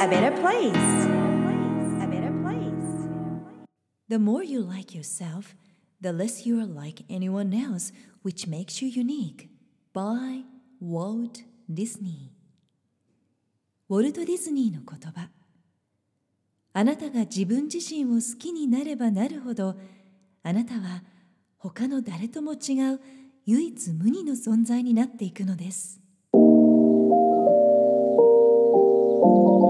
a better place. A better place. The more you like yourself, the less you are like anyone else, which makes you unique. By Walt Disney ウォルト・ディズニーの言葉あなたが自分自身を好きになればなるほどあなたは他の誰とも違う唯一無二の存在になっていくのですサ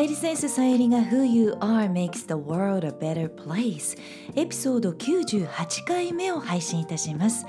イリセンスさゆりが Who You Are Makes the World a Better Place エピソード98回目を配信いたします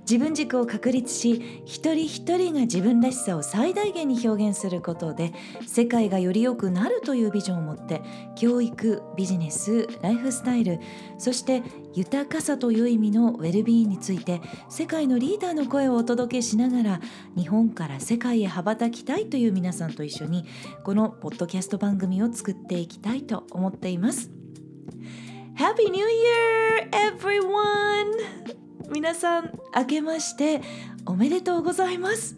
自分軸を確立し一人一人が自分らしさを最大限に表現することで世界がより良くなるというビジョンを持って教育ビジネスライフスタイルそして豊かさという意味のウェルビーについて世界のリーダーの声をお届けしながら日本から世界へ羽ばたきたいという皆さんと一緒にこのポッドキャスト番組を作っていきたいと思っています。Happy New Year everyone! 皆さん明けましておめでとうございます。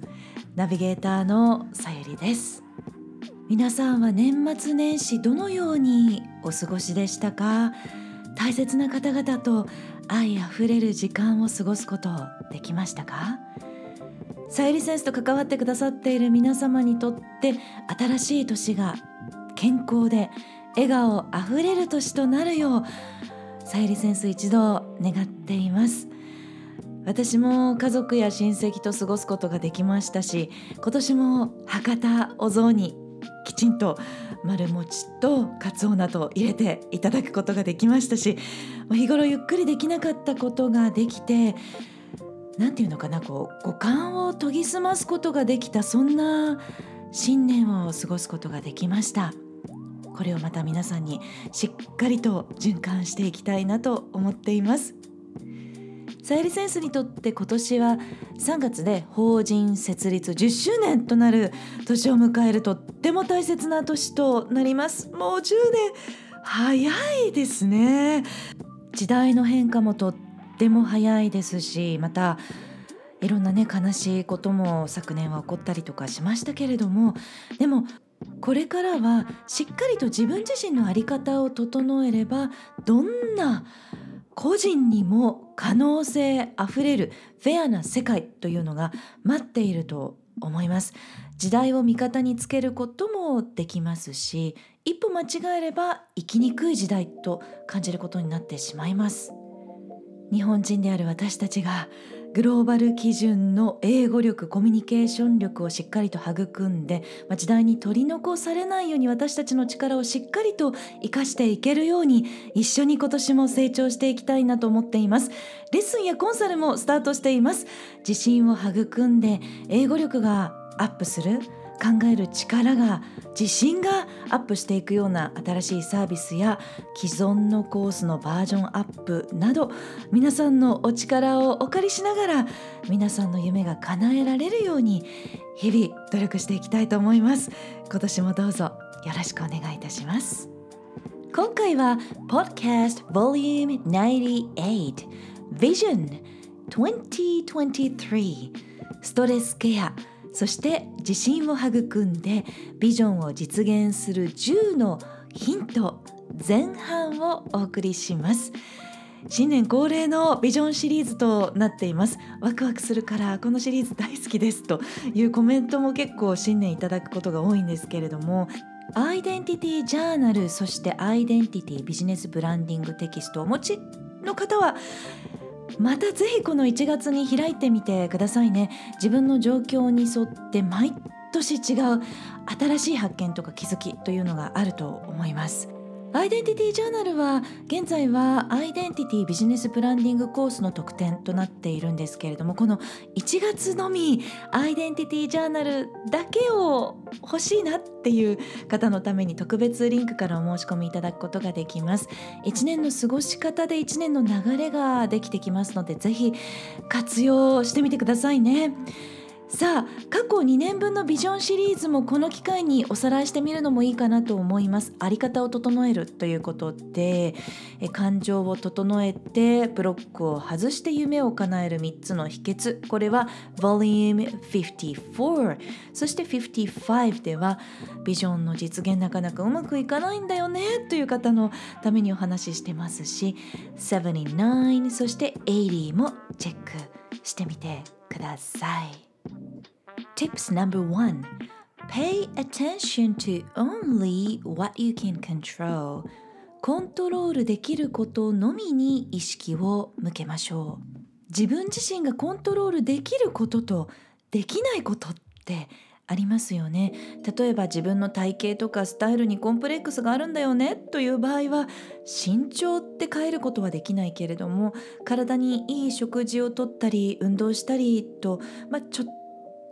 ナビゲーターのさゆりです。皆さんは年末年始どのようにお過ごしでしたか？大切な方々と愛あふれる時間を過ごすことできましたか？さゆりセンスと関わってくださっている皆様にとって新しい年が健康で笑顔あふれる年となるようさゆりセンス一度願っています。私も家族や親戚と過ごすことができましたし今年も博多お雑煮きちんと丸餅とかつおなど入れていただくことができましたし日頃ゆっくりできなかったことができて何て言うのかなこう五感を研ぎ澄ますことができたそんな新年を過ごすことができました。これをまた皆さんにしっかりと循環していきたいなと思っています。さゆりセンスにとって今年は3月で法人設立10周年となる年を迎えるとっても大切な年となります。もう10年早いですね。時代の変化もとっても早いですしまたいろんなね悲しいことも昨年は起こったりとかしましたけれどもでもこれからはしっかりと自分自身の在り方を整えればどんな個人にも可能性あふれるフェアな世界というのが待っていると思います。時代を味方につけることもできますし一歩間違えれば生きにくい時代と感じることになってしまいます。日本人である私たちがグローバル基準の英語力コミュニケーション力をしっかりと育んで、まあ、時代に取り残されないように私たちの力をしっかりと生かしていけるように一緒に今年も成長していきたいなと思っています。レッスンやコンサルもスタートしています。自信を育んで英語力がアップする。考える力が自信がアップしていくような新しいサービスや既存のコースのバージョンアップなど皆さんのお力をお借りしながら皆さんの夢が叶えられるように日々努力していきたいと思います。今年もどうぞよろしくお願いいたします。今回は Podcast Volume 98 Vision 2023ストレスケア。そして自信を育んでビジョンを実現する10のヒント前半をお送りします。新年恒例のビジョンシリーズとなっています。ワクワクするからこのシリーズ大好きですというコメントも結構新年いただくことが多いんですけれどもアイデンティティジャーナルそしてアイデンティティビジネスブランディングテキストをお持ちの方はまたぜひこの1月に開いてみてくださいね。自分の状況に沿って毎年違う新しい発見とか気づきというのがあると思います。アイデンティティジャーナルは現在はアイデンティティビジネスプランディングコースの特典となっているんですけれどもこの1月のみアイデンティティジャーナルだけを欲しいなっていう方のために特別リンクからお申し込みいただくことができます。1年の過ごし方で1年の流れができてきますのでぜひ活用してみてくださいね。さあ過去2年分のビジョンシリーズもこの機会におさらいしてみるのもいいかなと思います。あり方を整えるということで感情を整えてブロックを外して夢を叶える3つの秘訣。これは Vol.54 そして55ではビジョンの実現なかなかうまくいかないんだよねという方のためにお話ししてますし79そして80もチェックしてみてください。Tips number one Pay attention to only what you can control. コントロールできることのみに意識を向けましょう。自分自身がコントロールできることとできないことってありますよね。例えば自分の体型とかスタイルにコンプレックスがあるんだよねという場合は身長って変えることはできないけれども体にいい食事をとったり運動したりと、まあ、ちょっ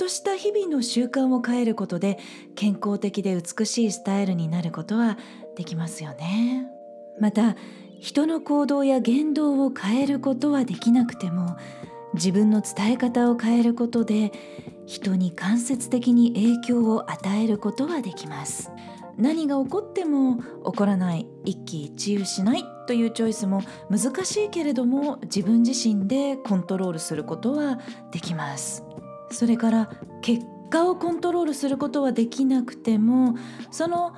とした日々の習慣を変えることで健康的で美しいスタイルになることはできますよね。また人の行動や言動を変えることはできなくても自分の伝え方を変えることで人に間接的に影響を与えることはできます。何が起こっても起こらない一喜一憂しないというチョイスも難しいけれども自分自身でコントロールすることはできます。それから結果をコントロールすることはできなくてもその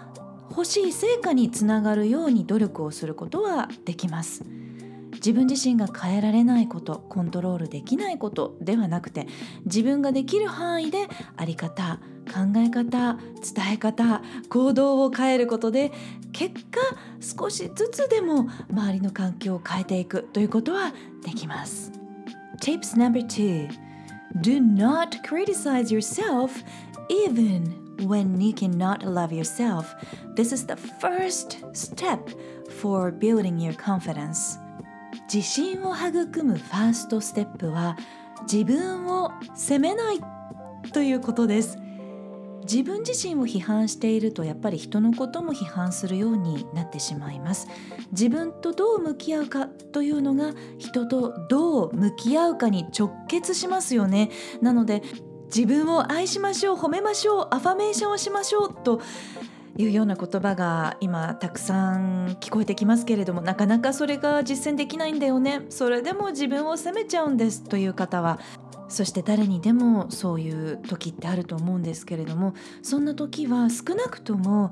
欲しい成果につながるように努力をすることはできます。自分自身が変えられないことコントロールできないことではなくて自分ができる範囲であり方考え方伝え方行動を変えることで結果少しずつでも周りの環境を変えていくということはできます。Tips number two Do not criticize yourself even when you cannot love yourself. This is the first step for building your confidence. 自信を育むファーストステップは自分を責めないということです。 自分自身を批判しているとやっぱり人のことも批判するようになってしまいます。自分とどう向き合うかというのが人とどう向き合うかに直結しますよね。なので自分を愛しましょう褒めましょうアファメーションをしましょうというような言葉が今たくさん聞こえてきますけれどもなかなかそれが実践できないんだよね。それでも自分を責めちゃうんですという方はそして誰にでもそういう時ってあると思うんですけれどもそんな時は少なくとも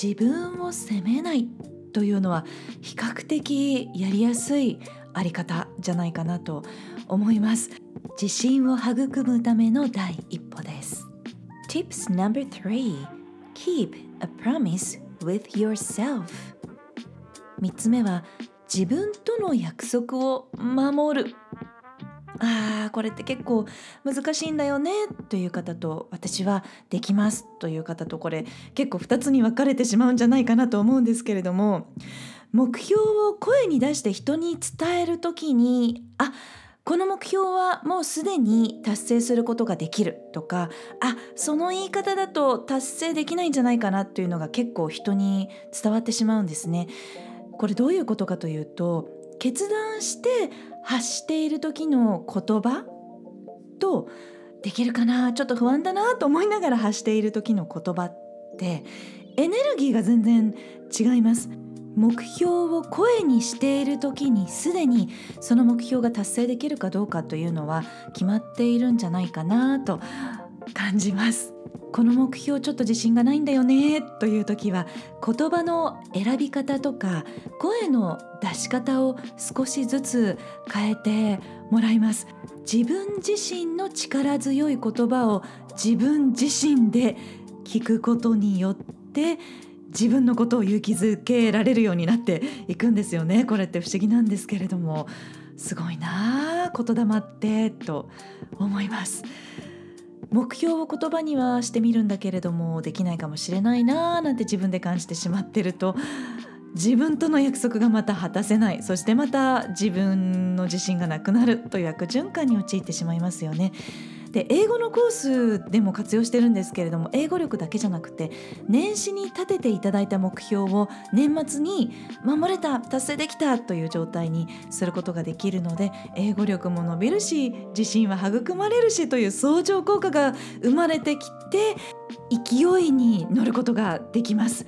自分を責めないというのは比較的やりやすいあり方じゃないかなと思います。自信を育むための第一歩です。Tips No.3 Keep a promise with yourself. 3つ目は自分との約束を守る。あーこれって結構難しいんだよねという方と私はできますという方とこれ結構2つに分かれてしまうんじゃないかなと思うんですけれども目標を声に出して人に伝える時にあこの目標はもうすでに達成することができるとかあその言い方だと達成できないんじゃないかなというのが結構人に伝わってしまうんですね。これどういうことかというと決断して発している時の言葉とできるかなちょっと不安だなと思いながら発している時の言葉ってエネルギーが全然違います。目標を声にしている時にすでにその目標が達成できるかどうかというのは決まっているんじゃないかなと感じます。この目標ちょっと自信がないんだよねという時は言葉の選び方とか声の出し方を少しずつ変えてもらいます。自分自身の力強い言葉を自分自身で聞くことによって自分のことを勇気づけられるようになっていくんですよね。これって不思議なんですけれどもすごいなあ言霊ってと思います。目標を言葉にはしてみるんだけれどもできないかもしれないなーなんて自分で感じてしまってると自分との約束がまた果たせないそしてまた自分の自信がなくなるという悪循環に陥ってしまいますよね。で英語のコースでも活用してるんですけれども英語力だけじゃなくて年始に立てていただいた目標を年末に守れた達成できたという状態にすることができるので英語力も伸びるし自信は育まれるしという相乗効果が生まれてきて勢いに乗ることができます。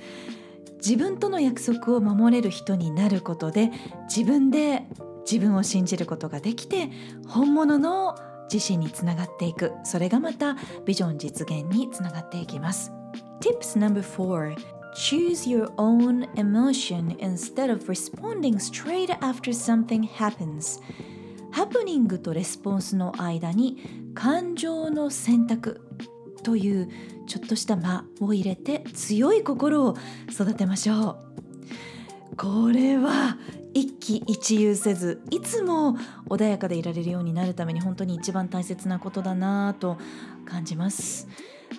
自分との約束を守れる人になることで自分で自分を信じることができて本物の自信につながっていくそれがまたビジョン実現につながっていきます Tips number four Choose your own emotion instead of responding straight after something happens ハプニングとレスポンスの間に感情の選択というちょっとした間を入れて強い心を育てましょうこれは一喜一憂せずいつも穏やかでいられるようになるために本当に一番大切なことだなと感じます。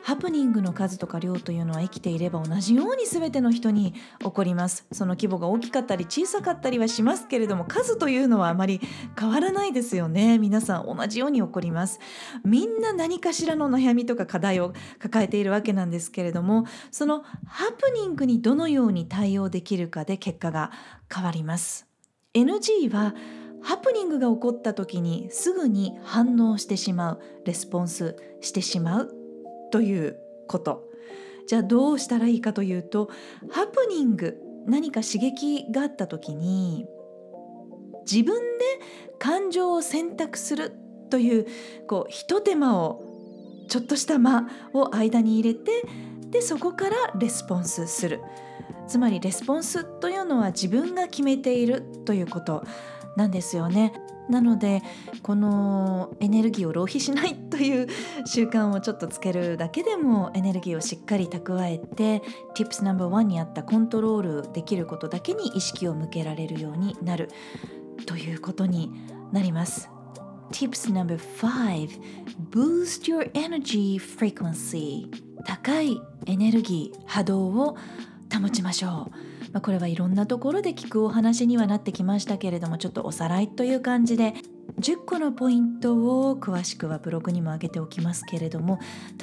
ハプニングの数とか量というのは生きていれば同じように全ての人に起こります。その規模が大きかったり小さかったりはしますけれども数というのはあまり変わらないですよね。皆さん同じように起こります。みんな何かしらの悩みとか課題を抱えているわけなんですけれどもそのハプニングにどのように対応できるかで結果が変わります。NG はハプニングが起こった時にすぐに反応してしまうレスポンスしてしまうということじゃあどうしたらいいかというとハプニング何か刺激があった時に自分で感情を選択するというこうひと手間をちょっとした間を間に入れてでそこからレスポンスするつまりレスポンスというのは自分が決めているということなんですよね。なのでこのエネルギーを浪費しないという習慣をちょっとつけるだけでもエネルギーをしっかり蓄えて Tips No.1 にあったコントロールできることだけに意識を向けられるようになるということになります。Tips No.5 Boost your energy frequency 高いエネルギー波動を保ちましょう、まあ、これはいろんなところで聞くお話にはなってきましたけれどもちょっとおさらいという感じで10個のポイントを詳しくはブログにも上げておきますけれども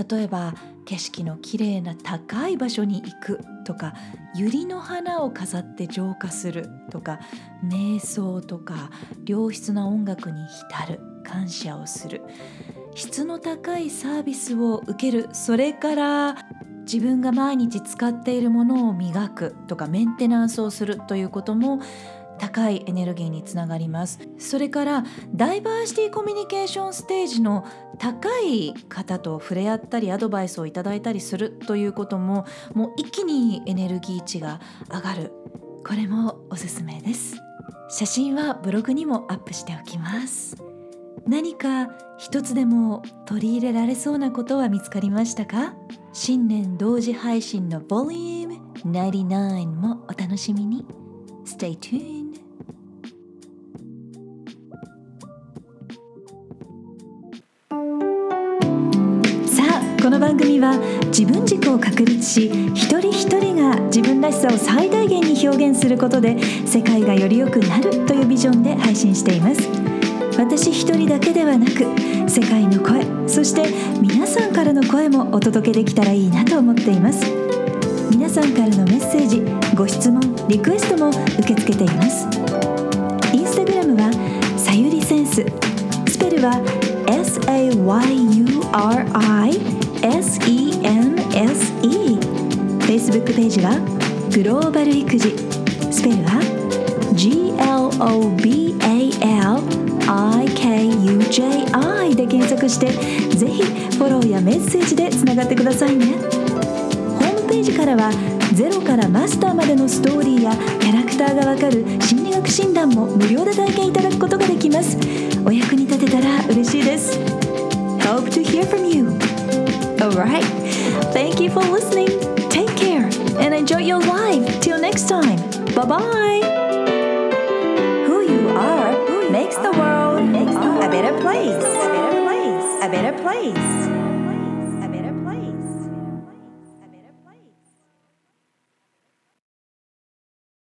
例えば景色のきれいな高い場所に行くとか百合の花を飾って浄化するとか瞑想とか良質な音楽に浸る感謝をする質の高いサービスを受けるそれから自分が毎日使っているものを磨くとかメンテナンスをするということも高いエネルギーにつながります。それからダイバーシティコミュニケーションステージの高い方と触れ合ったりアドバイスをいただいたりするということももう一気にエネルギー値が上がる。これもおすすめです。写真はブログにもアップしておきます。何か一つでも取り入れられそうなことは見つかりましたか？新年同時配信の Vol.99 もお楽しみに。Stay tuned! さあこの番組は自分軸を確立し一人一人が自分らしさを最大限に表現することで世界がより良くなるというビジョンで配信しています。私一人だけではなく世界の声そして皆さんからの声もお届けできたらいいなと思っています。皆さんからのメッセージご質問リクエストも受け付けています。インスタグラムはさゆりセンススペルは SAYURISENSE Facebook ページはグローバル育児スペルは GLOBAL IKUJI で検索してぜひフォローやメッセージでつながってくださいね。ホームページからはゼロからマスターまでのストーリーやキャラクターがわかる心理学診断も無料で体験いただくことができます。お役に立てたら嬉しいです。Hope to hear from you. Alright. Thank you for listening. Take care and enjoy your life. Till next time. Bye bye place. A better place. A better place.